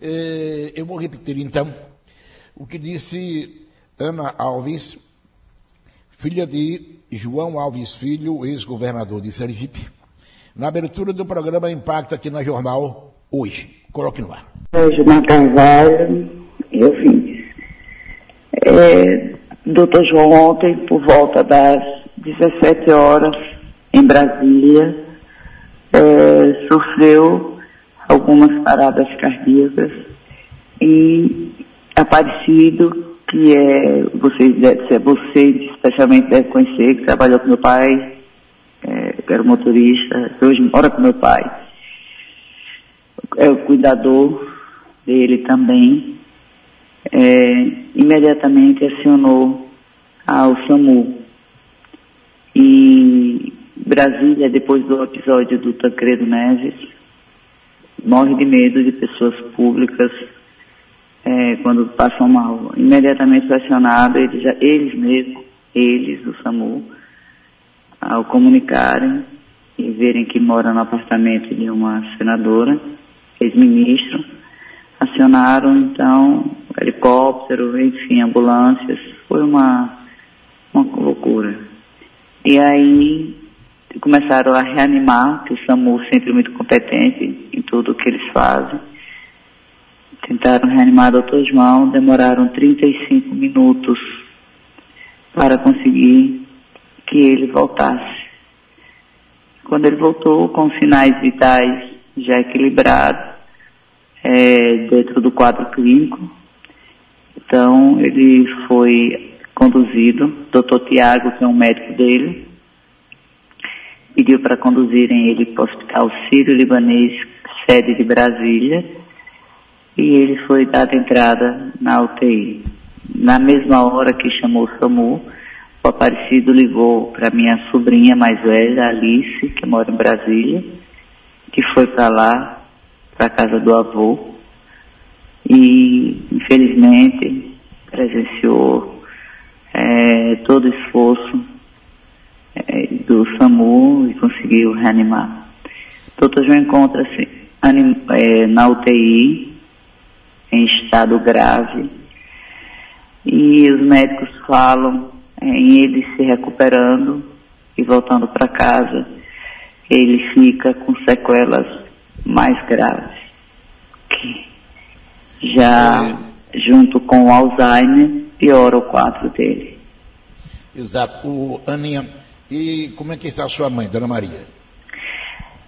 Eh, eu vou repetir então o que disse Ana Alves, filha de João Alves Filho, ex-governador de Sergipe, na abertura do programa Impacto aqui na Jornal hoje. Coloque no ar. Gilmar Carvalho, eu vim. É, doutor João ontem, por volta das 17 horas, em Brasília, é, sofreu algumas paradas cardíacas e Aparecido, que é, você, é você especialmente deve conhecer, que trabalhou com meu pai, é, era motorista, que hoje mora com meu pai. É o cuidador dele também. É, imediatamente acionou ao SAMU. E Brasília, depois do episódio do Tancredo Neves, morre de medo de pessoas públicas é, quando passam mal. Imediatamente pressionado, eles, já, eles mesmos, eles, o SAMU, ao comunicarem e verem que mora no apartamento de uma senadora, ex-ministro, acionaram então helicóptero, enfim, ambulâncias. Foi uma, uma loucura. E aí começaram a reanimar, que o SAMU sempre muito competente em tudo que eles fazem Tentaram reanimar o Dr. João, demoraram 35 minutos para conseguir que ele voltasse. Quando ele voltou com sinais vitais já equilibrados, é, dentro do quadro clínico, então ele foi conduzido, Dr. Tiago, que é um médico dele, pediu para conduzirem ele para o Hospital Sírio-Libanês, sede de Brasília, e ele foi dado entrada na UTI. Na mesma hora que chamou o SAMU, o Aparecido ligou para minha sobrinha mais velha, Alice, que mora em Brasília, que foi para lá, para a casa do avô, e infelizmente presenciou é, todo o esforço é, do SAMU e conseguiu reanimar. O doutor João encontra-se é, na UTI, em estado grave. E os médicos falam em ele se recuperando e voltando para casa, ele fica com sequelas mais graves. Que já é. junto com o Alzheimer piora o quadro dele. Exato. O, Aninha, e como é que está a sua mãe, Dona Maria?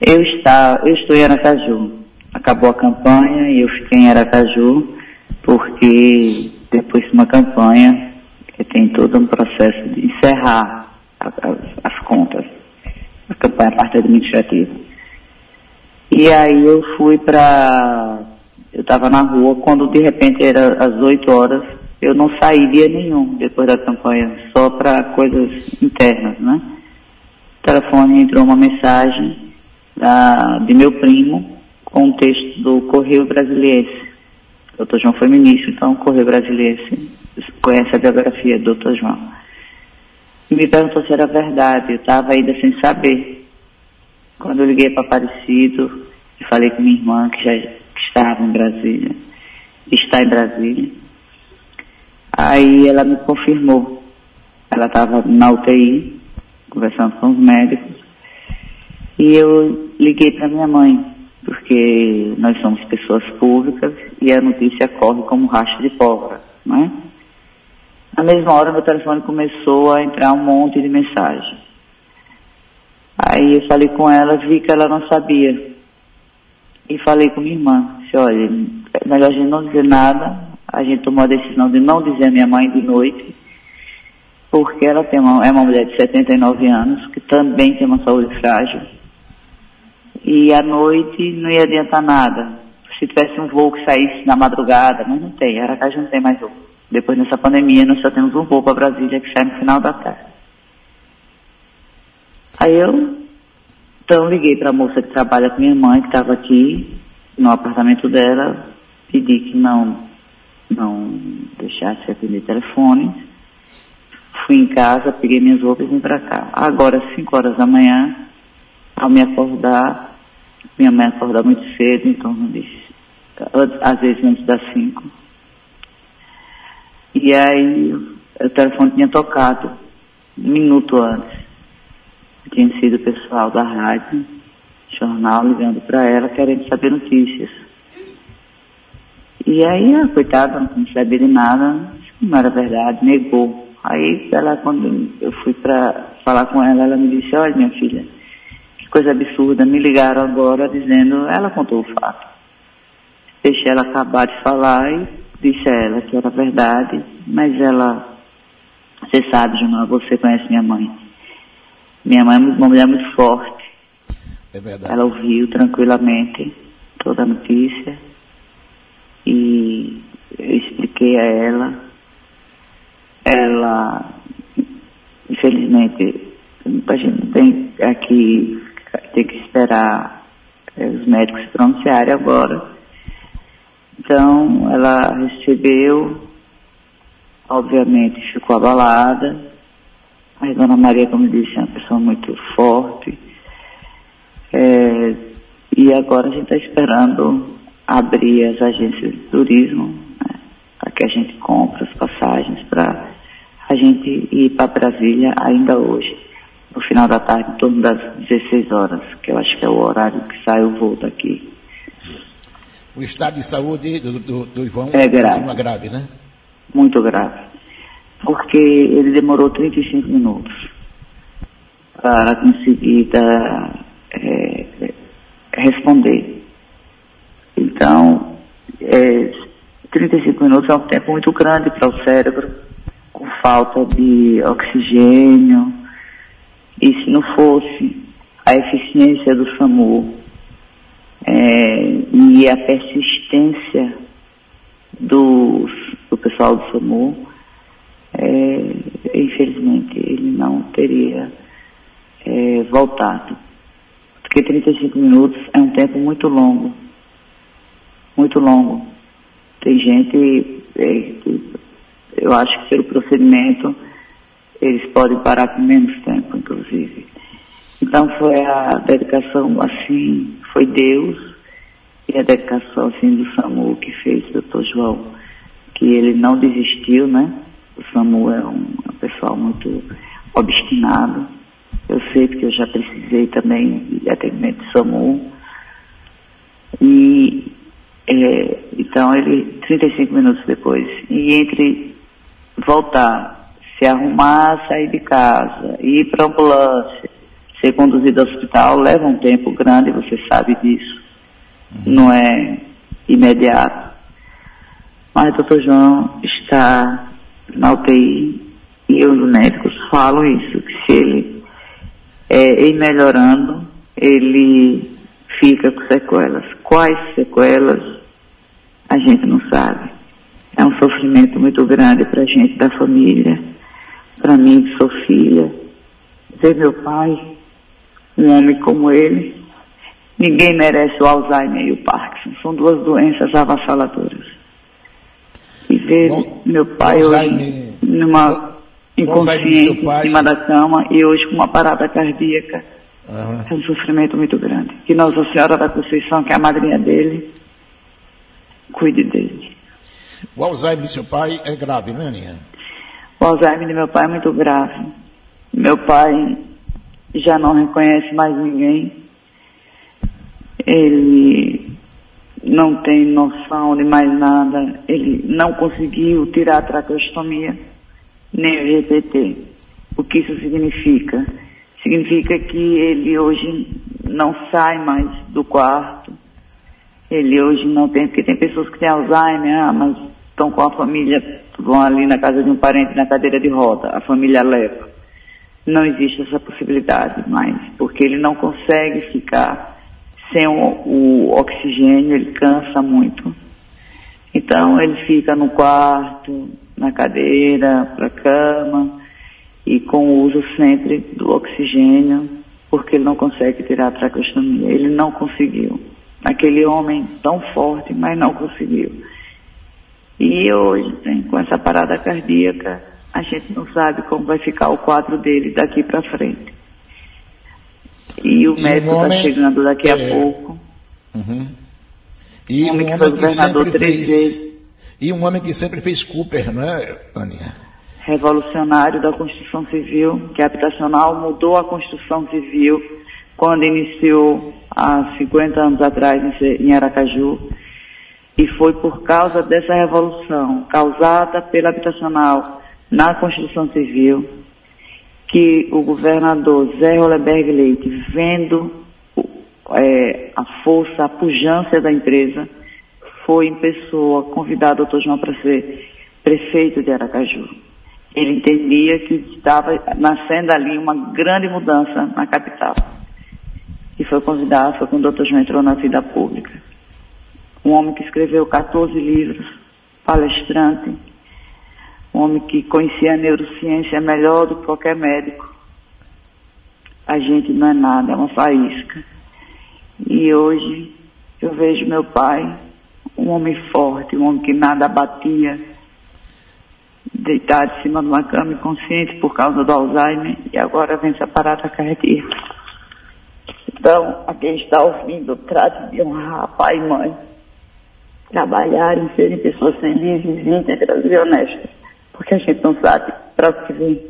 Eu, está, eu estou em Aracaju acabou a campanha e eu fiquei em Aracaju, porque depois de uma campanha tem todo um processo de encerrar as, as contas, a campanha, a parte administrativa. E aí eu fui para. Eu estava na rua, quando de repente era às 8 horas, eu não saí dia nenhum depois da campanha, só para coisas internas, né? O telefone entrou uma mensagem da, de meu primo, com um texto do Correio Brasiliense. O Dr. João foi ministro, então o Correio Brasiliense conhece a biografia do Dr. João. E me perguntou se era verdade, eu estava ainda sem saber. Quando eu liguei para Aparecido e falei com minha irmã, que já estava em Brasília, está em Brasília, aí ela me confirmou. Ela estava na UTI, conversando com os médicos, e eu liguei para minha mãe porque nós somos pessoas públicas e a notícia corre como rastro de pólvora, não é? Na mesma hora, meu telefone começou a entrar um monte de mensagem. Aí eu falei com ela, vi que ela não sabia. E falei com minha irmã, disse, olha, é melhor a gente não dizer nada. A gente tomou a decisão de não dizer a minha mãe de noite, porque ela tem uma, é uma mulher de 79 anos, que também tem uma saúde frágil e à noite não ia adiantar nada. Se tivesse um voo que saísse na madrugada, mas não tem, Aracaju não tem mais voo. Depois dessa pandemia nós só temos um voo para Brasília que sai no final da tarde. Aí eu então liguei para a moça que trabalha com minha mãe, que estava aqui no apartamento dela, pedi que não, não deixasse atender telefone. Fui em casa, peguei minhas roupas e vim para cá. Agora, às 5 horas da manhã, ao me acordar, minha mãe acordou muito cedo, então de às vezes antes das 5. E aí o telefone tinha tocado um minuto antes. Tinha sido o pessoal da rádio, jornal, ligando para ela, querendo saber notícias. E aí a coitada não sabia de nada, não era verdade, negou. Aí ela, quando eu fui para falar com ela, ela me disse, olha minha filha, que coisa absurda, me ligaram agora dizendo, ela contou o fato. Deixei ela acabar de falar e disse a ela que era verdade, mas ela, você sabe, Junão, você conhece minha mãe. Minha mãe é uma mulher muito forte. É verdade. Ela ouviu tranquilamente toda a notícia e eu expliquei a ela ela, infelizmente, a gente tem aqui, tem que esperar é, os médicos pronunciarem agora. Então, ela recebeu, obviamente ficou abalada, mas Dona Maria, como disse, é uma pessoa muito forte. É, e agora a gente está esperando abrir as agências de turismo, né, para que a gente compre as passagens para a gente ir para Brasília ainda hoje, no final da tarde, em torno das 16 horas, que eu acho que é o horário que sai o voo daqui. O estado de saúde do, do, do Ivan é grave. grave, né? Muito grave. Porque ele demorou 35 minutos para conseguir dar, é, responder. Então, é, 35 minutos é um tempo muito grande para o cérebro com falta de oxigênio. E se não fosse a eficiência do SAMU é, e a persistência do pessoal do SAMU, é, infelizmente ele não teria é, voltado. Porque 35 minutos é um tempo muito longo. Muito longo. Tem gente é, que eu acho que pelo procedimento eles podem parar com menos tempo, inclusive. Então foi a dedicação assim, foi Deus e a dedicação assim do SAMU que fez o doutor João, que ele não desistiu, né? O SAMU é um, um pessoal muito obstinado. Eu sei porque eu já precisei também de atendimento do SAMU. E é, então ele, 35 minutos depois, e entre voltar, se arrumar, sair de casa, ir para a ambulância, ser conduzido ao hospital, leva um tempo grande, você sabe disso. Uhum. Não é imediato. Mas o doutor João está na UTI e os médicos falam isso, que se ele é, ir melhorando, ele fica com sequelas. Quais sequelas, a gente não sabe. É um sofrimento muito grande para a gente da família, para mim que sou filha. Ver meu pai, um homem como ele, ninguém merece o Alzheimer e o Parkinson. São duas doenças avassaladoras. E ver Bom, meu pai hoje numa inconsciente em cima da cama e hoje com uma parada cardíaca. Uhum. É um sofrimento muito grande. Que Nossa Senhora da Conceição, que é a madrinha dele, cuide dele. O Alzheimer de seu pai é grave, não é, Aninha? O Alzheimer de meu pai é muito grave. Meu pai já não reconhece mais ninguém. Ele não tem noção de mais nada. Ele não conseguiu tirar a traqueostomia, nem o GPT. O que isso significa? Significa que ele hoje não sai mais do quarto. Ele hoje não tem, porque tem pessoas que têm Alzheimer, ah, mas estão com a família, vão ali na casa de um parente na cadeira de roda, a família leva. Não existe essa possibilidade mais, porque ele não consegue ficar sem o, o oxigênio, ele cansa muito. Então ele fica no quarto, na cadeira, para cama, e com o uso sempre do oxigênio, porque ele não consegue tirar a traqueostomia. Ele não conseguiu. Aquele homem tão forte, mas não conseguiu. E hoje, com essa parada cardíaca, a gente não sabe como vai ficar o quadro dele daqui para frente. E o e médico está chegando daqui é... a pouco. Uhum. E um homem que, foi governador que três fez, vezes. E um homem que sempre fez Cooper, não é, Aninha? Revolucionário da construção civil, que é habitacional, mudou a construção civil quando iniciou há 50 anos atrás em Aracaju. E foi por causa dessa revolução causada pela habitacional na construção civil que o governador Zé Roleberg Leite, vendo é, a força, a pujança da empresa, foi em pessoa convidar o doutor João para ser prefeito de Aracaju. Ele entendia que estava nascendo ali uma grande mudança na capital. E foi convidado, foi quando o doutor João entrou na vida pública. Um homem que escreveu 14 livros, palestrante, um homem que conhecia a neurociência melhor do que qualquer médico. A gente não é nada, é uma faísca. E hoje eu vejo meu pai, um homem forte, um homem que nada abatia, deitado em cima de uma cama inconsciente por causa do Alzheimer e agora vem essa parada cardíaca. Então, a quem está ouvindo, trate de honrar pai e mãe, trabalharem, serem pessoas felizes, íntegras e honestas, porque a gente não sabe para o que vem.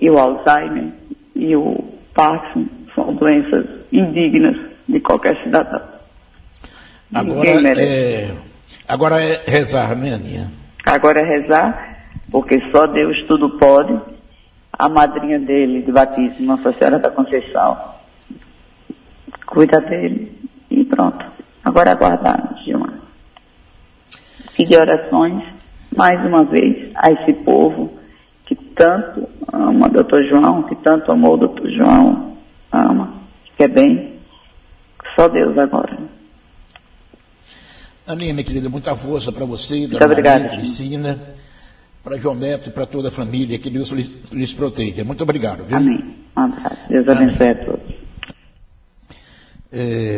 E o Alzheimer e o Parkinson são doenças indignas de qualquer cidadão. Agora é, agora é rezar, né, Aninha? Agora é rezar, porque só Deus tudo pode. A madrinha dele de batismo, Nossa Senhora da Conceição, cuida dele e pronto. Agora é aguardar, Gilmar. Pedir orações, mais uma vez, a esse povo que tanto ama o doutor João, que tanto amou o doutor João, ama, que quer bem. Só Deus agora. Aninha, minha querida, muita força para você, Muito Dona obrigada. Maria, Cristina, para João Neto e para toda a família, que Deus lhes, lhes proteja. Muito obrigado. Viu? Amém. Um abraço. Deus abençoe a todos. É...